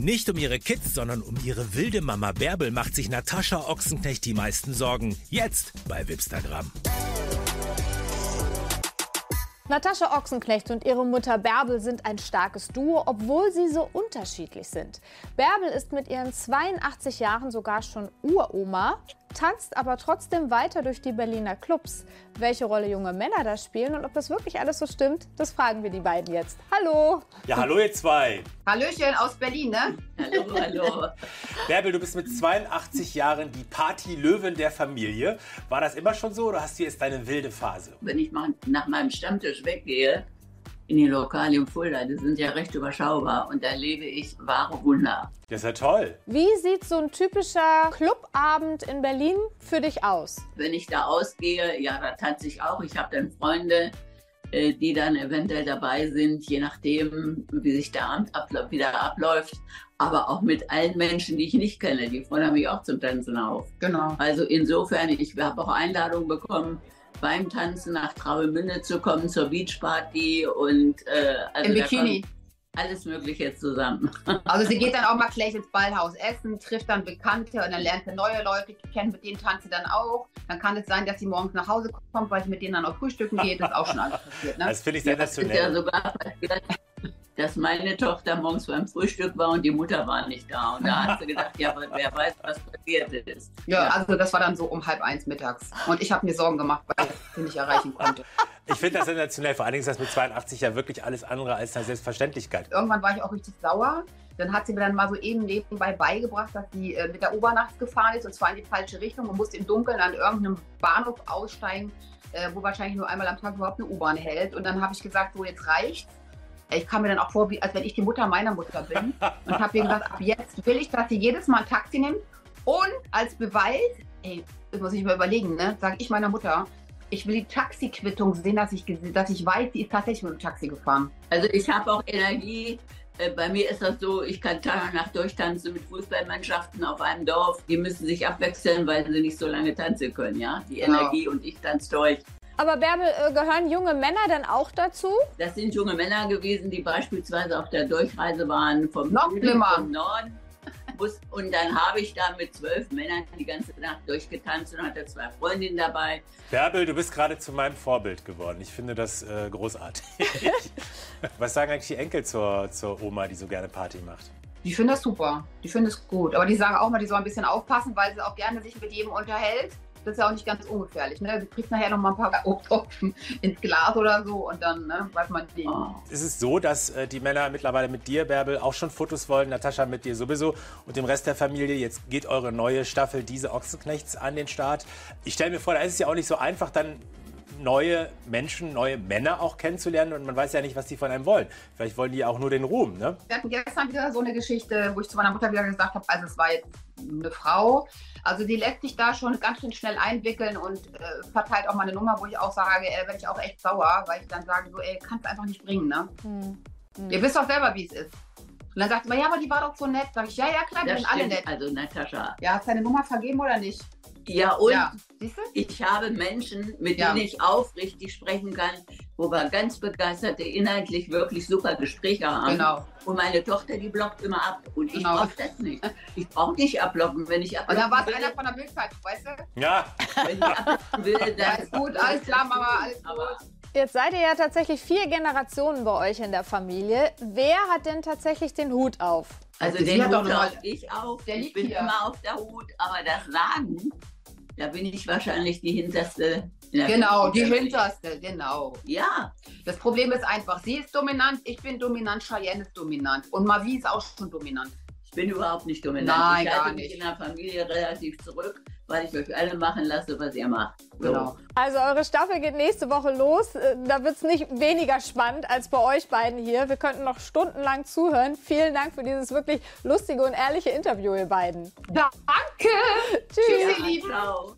Nicht um ihre Kids, sondern um ihre wilde Mama Bärbel macht sich Natascha Ochsenknecht die meisten Sorgen. Jetzt bei Wipstagram. Natascha Ochsenknecht und ihre Mutter Bärbel sind ein starkes Duo, obwohl sie so unterschiedlich sind. Bärbel ist mit ihren 82 Jahren sogar schon Uroma, tanzt aber trotzdem weiter durch die Berliner Clubs. Welche Rolle junge Männer da spielen und ob das wirklich alles so stimmt, das fragen wir die beiden jetzt. Hallo! Ja, hallo ihr zwei. Hallöchen aus Berlin, ne? Hallo, hallo. Bärbel, du bist mit 82 Jahren die Party-Löwin der Familie. War das immer schon so oder hast du jetzt deine wilde Phase? Wenn ich mal nach meinem Stammtisch weggehe, in die Lokale in Fulda, die sind ja recht überschaubar und da lebe ich wahre Wunder. Das ist ja toll. Wie sieht so ein typischer Clubabend in Berlin für dich aus? Wenn ich da ausgehe, ja, da tanze ich auch. Ich habe dann Freunde, äh, die dann eventuell dabei sind, je nachdem, wie sich der Abend abla- wieder abläuft. Aber auch mit allen Menschen, die ich nicht kenne, die fordern mich auch zum Tanzen auf. Genau. Also insofern, ich habe auch Einladungen bekommen, beim Tanzen nach Travemünde zu kommen, zur Beachparty und äh, also Im Bikini. Alles Mögliche zusammen. Also sie geht dann auch mal gleich ins Ballhaus essen, trifft dann Bekannte und dann lernt sie neue Leute kennen, mit denen tanzt sie dann auch. Dann kann es sein, dass sie morgens nach Hause kommt, weil sie mit denen dann auch frühstücken geht. Das ist auch schon alles passiert. Ne? Das finde ich Ja, es ist ja sogar passiert, dass meine Tochter morgens beim Frühstück war und die Mutter war nicht da. Und da hat sie gedacht, ja, aber wer weiß, was passiert ist. Ja, also das war dann so um halb eins mittags. Und ich habe mir Sorgen gemacht, weil ich sie nicht erreichen konnte. Ich finde das sensationell. Vor allen Dingen ist das mit 82 ja wirklich alles andere als eine Selbstverständlichkeit. Irgendwann war ich auch richtig sauer. Dann hat sie mir dann mal so eben nebenbei beigebracht, dass sie äh, mit der U-Bahn gefahren ist und zwar in die falsche Richtung. Man musste im Dunkeln an irgendeinem Bahnhof aussteigen, äh, wo wahrscheinlich nur einmal am Tag überhaupt eine U-Bahn hält. Und dann habe ich gesagt, so jetzt reicht's. Ich kam mir dann auch vor, wie, als wenn ich die Mutter meiner Mutter bin. Und habe ihr gesagt, ab jetzt will ich, dass sie jedes Mal ein Taxi nimmt. Und als Beweis, ey, das muss ich mir überlegen, ne, sage ich meiner Mutter, ich will die Taxiquittung sehen, dass ich, dass ich weiß, sie ist tatsächlich mit dem Taxi gefahren. Also ich habe auch Energie. Äh, Bei mir ist das so, ich kann Tag und Nacht durchtanzen mit Fußballmannschaften auf einem Dorf. Die müssen sich abwechseln, weil sie nicht so lange tanzen können, ja. Die Genau. Energie und ich tanze durch. Aber Bärbel, äh, gehören junge Männer denn auch dazu? Das sind junge Männer gewesen, die beispielsweise auf der Durchreise waren vom Noch Süden zum Norden. Und dann habe ich da mit zwölf Männern die ganze Nacht durchgetanzt und hatte zwei Freundinnen dabei. Bärbel, du bist gerade zu meinem Vorbild geworden. Ich finde das äh, großartig. Was sagen eigentlich die Enkel zur, zur Oma, die so gerne Party macht? Die finden das super. Die finden es gut. Aber die sagen auch mal, die sollen ein bisschen aufpassen, weil sie auch gerne sich mit jedem unterhält. Das ist ja auch nicht ganz ungefährlich. Ne? Du kriegst nachher noch mal ein paar Obsttropfen ins Glas oder so und dann ne, weiß man nicht. Oh. Ist es so, dass äh, die Männer mittlerweile mit dir, Bärbel, auch schon Fotos wollen? Natascha mit dir sowieso und dem Rest der Familie. Jetzt geht eure neue Staffel Diese Ochsenknechts an den Start. Ich stelle mir vor, da ist es ja auch nicht so einfach, dann neue Menschen, neue Männer auch kennenzulernen und man weiß ja nicht, was die von einem wollen. Vielleicht wollen die auch nur den Ruhm, ne? Wir hatten gestern wieder so eine Geschichte, wo ich zu meiner Mutter wieder gesagt habe, also es war jetzt eine Frau. Also die lässt sich da schon ganz schön schnell einwickeln und äh, verteilt auch mal eine Nummer, wo ich auch sage, äh, werde ich auch echt sauer, weil ich dann sage, so, ey, kannst du einfach nicht bringen, ne? Hm. Ihr wisst doch selber, wie es ist. Und dann sagt sie, ja, aber die war doch so nett. Sag ich, ja, ja, klar, die Das sind alle nett. Also Natascha. Ja, hast du deine Nummer vergeben oder nicht? Ja, und ja, ich habe Menschen, mit Ja. denen ich aufrichtig sprechen kann, wo wir ganz begeisterte, inhaltlich wirklich super Gespräche haben. Genau. Und meine Tochter, die blockt immer ab. Und ich Genau. brauche das nicht. Ich brauche nicht abblocken. Wenn ich Und abblocken dann war es einer von der Bildzeitung, weißt du? Ja, wenn ich abblocken will, dann Ja, ist gut, alles klar, Mama, alles Aber gut. Jetzt seid ihr ja tatsächlich vier Generationen bei euch in der Familie. Wer hat denn tatsächlich den Hut auf? Also Sie den hat doch Hut auf mal- ich auf. Der ich liegt bin hier. immer auf der Hut. Aber das Sagen, da bin ich wahrscheinlich die hinterste. Genau, die hinterste, genau. Ja, Das Problem ist einfach, sie ist dominant, ich bin dominant, Cheyenne ist dominant. Und Mavi ist auch schon dominant. ich bin überhaupt nicht dominant. Nein, ich gar halte mich nicht. in der Familie relativ zurück, weil ich euch alle machen lasse, was ihr macht. So. Genau. Also eure Staffel geht nächste Woche los. Äh, Da wird es nicht weniger spannend als bei euch beiden hier. Wir könnten noch stundenlang zuhören. Vielen Dank für dieses wirklich lustige und ehrliche Interview, ihr beiden. Danke! Tschüss. Tschüss, ihr Ja, Lieben! ciao.